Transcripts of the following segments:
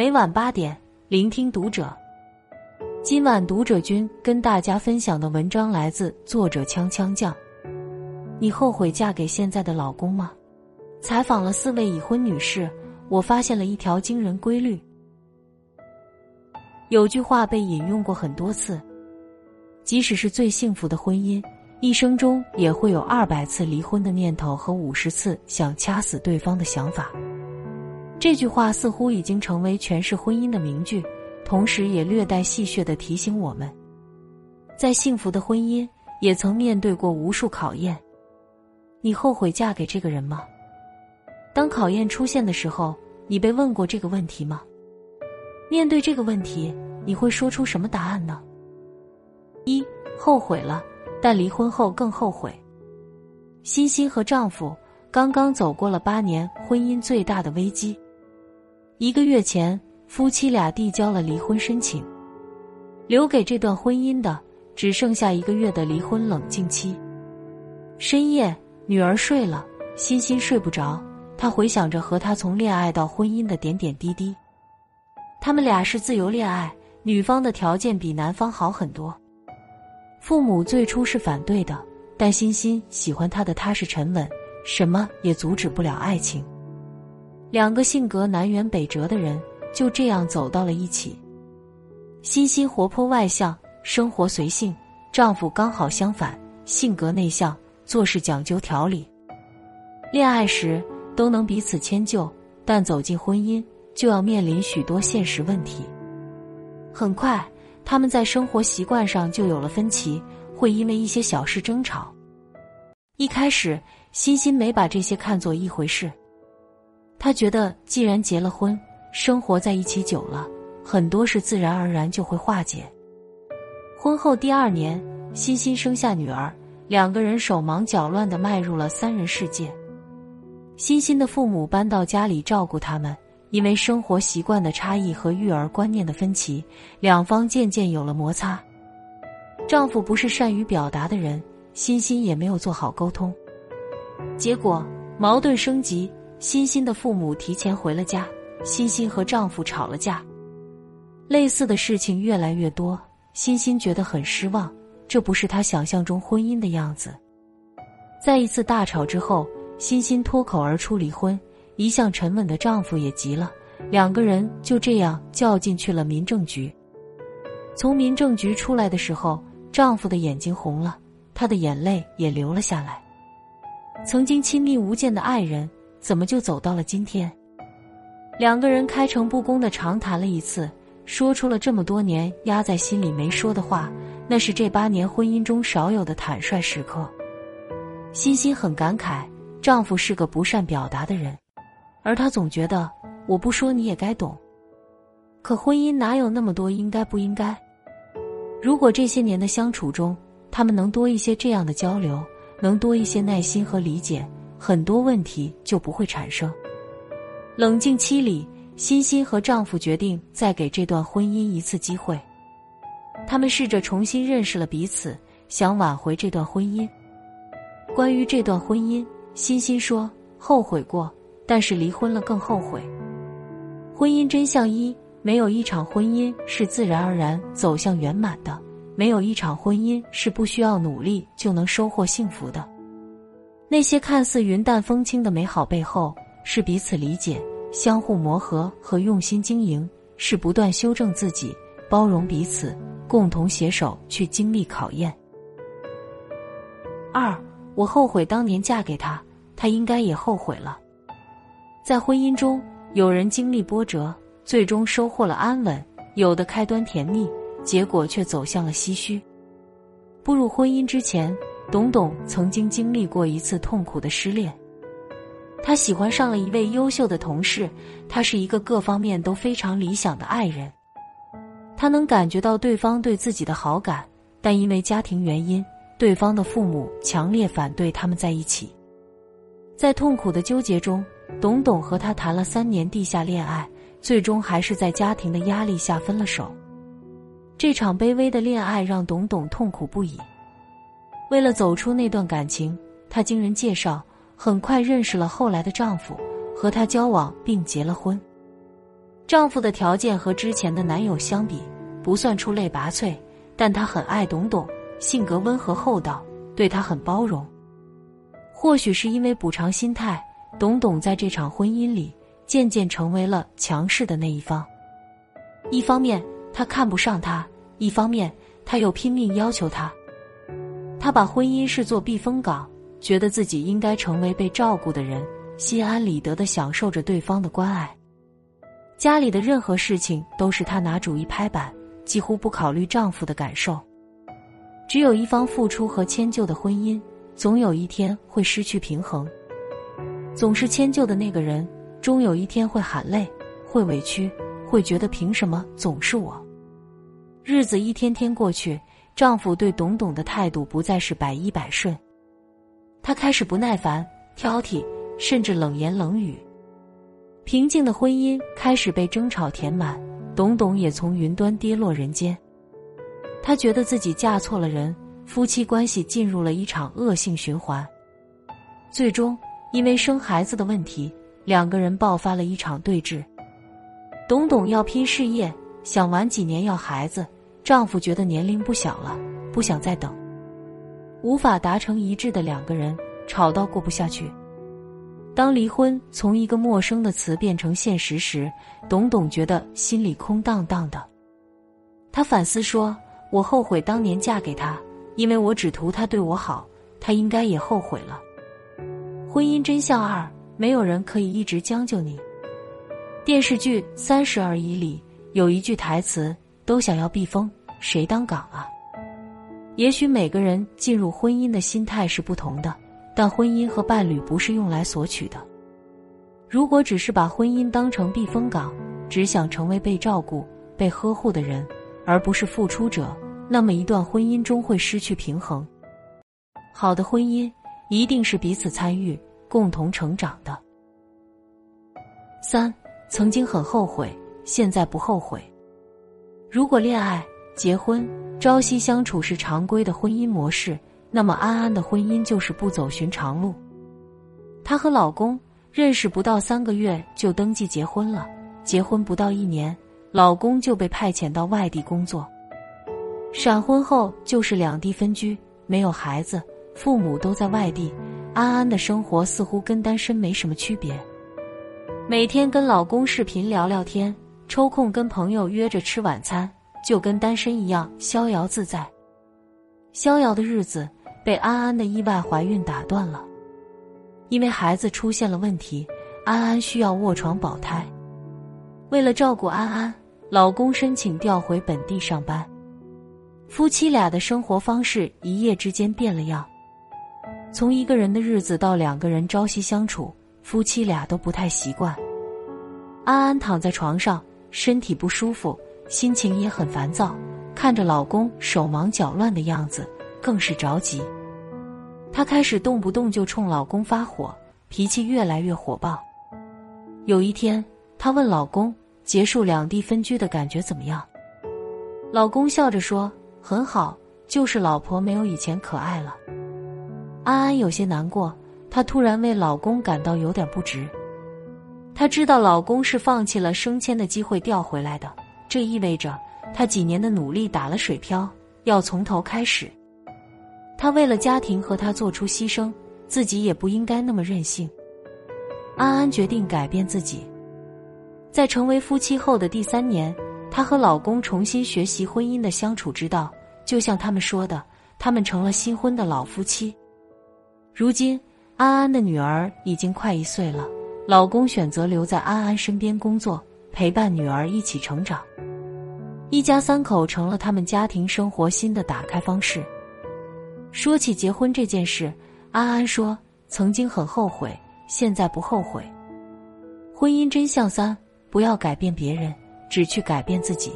每晚八点，聆听读者。今晚读者君跟大家分享的文章来自作者锵锵酱。你后悔嫁给现在的老公吗？采访了四位已婚女士，我发现了一条惊人规律。有句话被引用过很多次：即使是最幸福的婚姻，一生中也会有二百次离婚的念头和五十次想掐死对方的想法。这句话似乎已经成为诠释婚姻的名句，同时也略带戏谑的提醒我们，在幸福的婚姻也曾面对过无数考验。你后悔嫁给这个人吗？当考验出现的时候，你被问过这个问题吗？面对这个问题，你会说出什么答案呢？一后悔了，但离婚后更后悔。欣欣和丈夫刚刚走过了八年婚姻最大的危机。一个月前，夫妻俩递交了离婚申请，留给这段婚姻的只剩下一个月的离婚冷静期。深夜，女儿睡了，欣欣睡不着，她回想着和他从恋爱到婚姻的点点滴滴。他们俩是自由恋爱，女方的条件比男方好很多。父母最初是反对的，但欣欣喜欢他的踏实沉稳，什么也阻止不了爱情。两个性格南辕北辙的人就这样走到了一起。欣欣活泼外向，生活随性；丈夫刚好相反，性格内向，做事讲究条理。恋爱时都能彼此迁就，但走进婚姻就要面临许多现实问题。很快，他们在生活习惯上就有了分歧，会因为一些小事争吵。一开始，欣欣没把这些看作一回事。他觉得，既然结了婚，生活在一起久了，很多事自然而然就会化解。婚后第二年，欣欣生下女儿，两个人手忙脚乱的迈入了三人世界。欣欣的父母搬到家里照顾他们，因为生活习惯的差异和育儿观念的分歧，两方渐渐有了摩擦。丈夫不是善于表达的人，欣欣也没有做好沟通，结果矛盾升级。欣欣的父母提前回了家，欣欣和丈夫吵了架，类似的事情越来越多，欣欣觉得很失望，这不是她想象中婚姻的样子。在一次大吵之后，欣欣脱口而出离婚，一向沉稳的丈夫也急了，两个人就这样较劲去了民政局。从民政局出来的时候，丈夫的眼睛红了，他的眼泪也流了下来。曾经亲密无间的爱人。怎么就走到了今天？两个人开诚布公的长谈了一次，说出了这么多年压在心里没说的话，那是这八年婚姻中少有的坦率时刻。欣欣很感慨，丈夫是个不善表达的人，而她总觉得我不说你也该懂。可婚姻哪有那么多应该不应该？如果这些年的相处中，他们能多一些这样的交流，能多一些耐心和理解。很多问题就不会产生。冷静期里，欣欣和丈夫决定再给这段婚姻一次机会。他们试着重新认识了彼此，想挽回这段婚姻。关于这段婚姻，欣欣说：“后悔过，但是离婚了更后悔。”婚姻真相一：没有一场婚姻是自然而然走向圆满的，没有一场婚姻是不需要努力就能收获幸福的。那些看似云淡风轻的美好背后，是彼此理解、相互磨合和用心经营，是不断修正自己、包容彼此，共同携手去经历考验。二，我后悔当年嫁给他，他应该也后悔了。在婚姻中，有人经历波折，最终收获了安稳；有的开端甜蜜，结果却走向了唏嘘。步入婚姻之前。董董曾经经历过一次痛苦的失恋，他喜欢上了一位优秀的同事，他是一个各方面都非常理想的爱人，他能感觉到对方对自己的好感，但因为家庭原因，对方的父母强烈反对他们在一起。在痛苦的纠结中，董董和他谈了三年地下恋爱，最终还是在家庭的压力下分了手。这场卑微的恋爱让董董痛苦不已。为了走出那段感情，她经人介绍，很快认识了后来的丈夫，和他交往并结了婚。丈夫的条件和之前的男友相比不算出类拔萃，但他很爱董董，性格温和厚道，对他很包容。或许是因为补偿心态，董董在这场婚姻里渐渐成为了强势的那一方。一方面他看不上他，一方面他又拼命要求他。他把婚姻视作避风港，觉得自己应该成为被照顾的人，心安理得的享受着对方的关爱。家里的任何事情都是她拿主意拍板，几乎不考虑丈夫的感受。只有一方付出和迁就的婚姻，总有一天会失去平衡。总是迁就的那个人，终有一天会喊累，会委屈，会觉得凭什么总是我？日子一天天过去，丈夫对董董的态度不再是百依百顺，他开始不耐烦、挑剔，甚至冷言冷语。平静的婚姻开始被争吵填满，董董也从云端跌落人间。她觉得自己嫁错了人，夫妻关系进入了一场恶性循环。最终，因为生孩子的问题，两个人爆发了一场对峙。董董要拼事业，想晚几年要孩子；丈夫觉得年龄不小了，不想再等。无法达成一致的两个人吵到过不下去。当离婚从一个陌生的词变成现实时，董董觉得心里空荡荡的。她反思说：“我后悔当年嫁给他，因为我只图他对我好，他应该也后悔了。”婚姻真相二：没有人可以一直将就你。电视剧《三十而已》里有一句台词：“都想要避风，谁当港啊？”也许每个人进入婚姻的心态是不同的。但婚姻和伴侣不是用来索取的。如果只是把婚姻当成避风港，只想成为被照顾、被呵护的人，而不是付出者，那么一段婚姻终会失去平衡。好的婚姻一定是彼此参与、共同成长的。三，曾经很后悔，现在不后悔。如果恋爱、结婚、朝夕相处是常规的婚姻模式。那么安安的婚姻就是不走寻常路。她和老公认识不到三个月就登记结婚了，结婚不到一年，老公就被派遣到外地工作。闪婚后就是两地分居，没有孩子，父母都在外地，安安的生活似乎跟单身没什么区别。每天跟老公视频聊聊天，抽空跟朋友约着吃晚餐，就跟单身一样逍遥自在。逍遥的日子。被安安的意外怀孕打断了，因为孩子出现了问题，安安需要卧床保胎。为了照顾安安，老公申请调回本地上班。夫妻俩的生活方式一夜之间变了样，从一个人的日子到两个人朝夕相处，夫妻俩都不太习惯。安安躺在床上，身体不舒服，心情也很烦躁，看着老公手忙脚乱的样子。更是着急，她开始动不动就冲老公发火，脾气越来越火爆。有一天，她问老公：“结束两地分居的感觉怎么样？”老公笑着说：“很好，就是老婆没有以前可爱了。”安安有些难过，她突然为老公感到有点不值。她知道老公是放弃了升迁的机会调回来的，这意味着他几年的努力打了水漂，要从头开始。他为了家庭和他做出牺牲，自己也不应该那么任性。安安决定改变自己，在成为夫妻后的第三年，她和老公重新学习婚姻的相处之道。就像他们说的，他们成了新婚的老夫妻。如今，安安的女儿已经快一岁了，老公选择留在安安身边工作，陪伴女儿一起成长。一家三口成了他们家庭生活新的打开方式。说起结婚这件事，安安说：“曾经很后悔，现在不后悔。”婚姻真相三：不要改变别人，只去改变自己。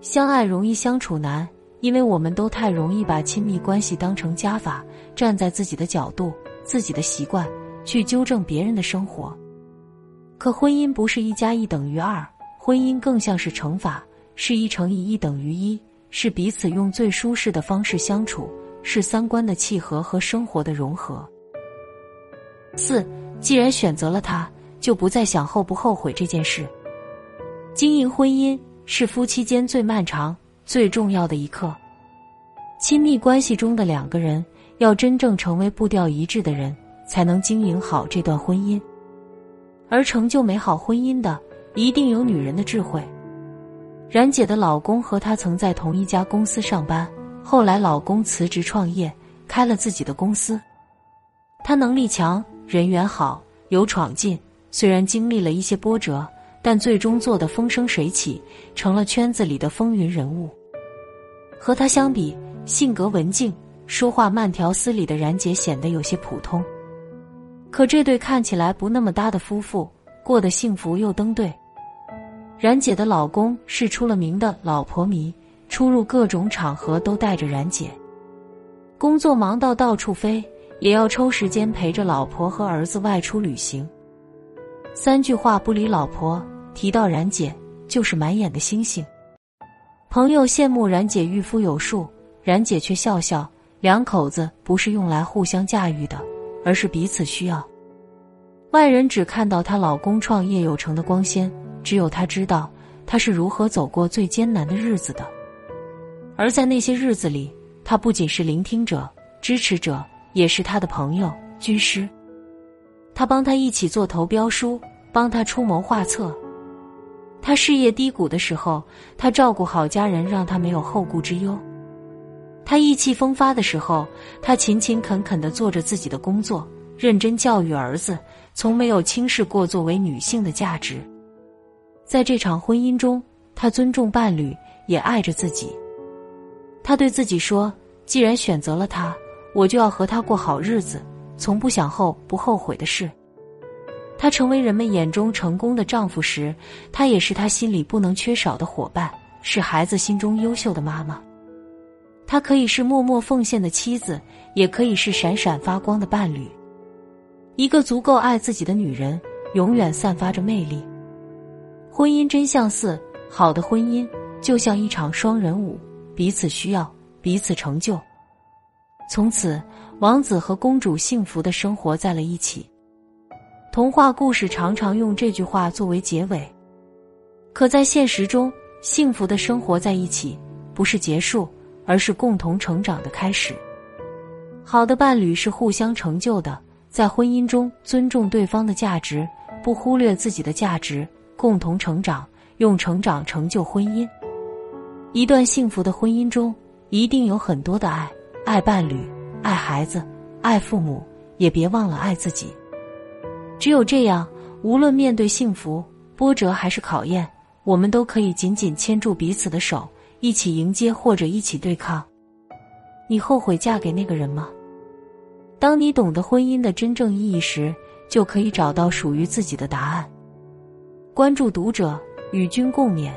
相爱容易相处难，因为我们都太容易把亲密关系当成加法，站在自己的角度、自己的习惯去纠正别人的生活。可婚姻不是一加一等于二，婚姻更像是乘法，是一乘以一等于一，是彼此用最舒适的方式相处。是三观的契合和生活的融合。四，既然选择了他，就不再想后不后悔这件事。经营婚姻是夫妻间最漫长、最重要的一刻。亲密关系中的两个人要真正成为步调一致的人，才能经营好这段婚姻。而成就美好婚姻的，一定有女人的智慧。冉姐的老公和她曾在同一家公司上班，后来老公辞职创业，开了自己的公司。他能力强，人缘好，有闯劲，虽然经历了一些波折。但最终做得风生水起，成了圈子里的风云人物。和他相比，性格文静、说话慢条斯理的冉姐显得有些普通。可这对看起来不那么搭的夫妇，过得幸福又登对。冉姐的老公是出了名的老婆迷，出入各种场合都带着冉姐。工作忙到到处飞，也要抽时间陪着老婆和儿子外出旅行。三句话不离老婆。提到冉姐，就是满眼的星星。朋友羡慕冉姐御夫有术，冉姐却笑笑：两口子不是用来互相驾驭的，而是彼此需要。外人只看到她老公创业有成的光鲜，只有她知道她是如何走过最艰难的日子的。而在那些日子里，她不仅是聆听者、支持者，也是他的朋友、军师。他帮他一起做投标书，帮他出谋划策。他事业低谷的时候，他照顾好家人，让他没有后顾之忧。他意气风发的时候，他勤勤恳恳的做着自己的工作，认真教育儿子，从没有轻视过作为女性的价值。在这场婚姻中，他尊重伴侣，也爱着自己。他对自己说：“既然选择了他，我就要和他过好日子，从不想后不后悔的事。”他成为人们眼中成功的丈夫时，他也是他心里不能缺少的伙伴，是孩子心中优秀的妈妈。她可以是默默奉献的妻子，也可以是闪闪发光的伴侣。一个足够爱自己的女人，永远散发着魅力。婚姻真相四，好的婚姻就像一场双人舞，彼此需要，彼此成就。从此，王子和公主幸福的生活在了一起。童话故事常常用这句话作为结尾，可在现实中，幸福的生活在一起不是结束，而是共同成长的开始。好的伴侣是互相成就的，在婚姻中尊重对方的价值，不忽略自己的价值，共同成长，用成长成就婚姻。一段幸福的婚姻中，一定有很多的爱，爱伴侣，爱孩子，爱父母，也别忘了爱自己。只有这样，无论面对幸福、波折还是考验，我们都可以紧紧牵住彼此的手，一起迎接或者一起对抗。你后悔嫁给那个人吗？当你懂得婚姻的真正意义时，就可以找到属于自己的答案。关注读者，与君共勉。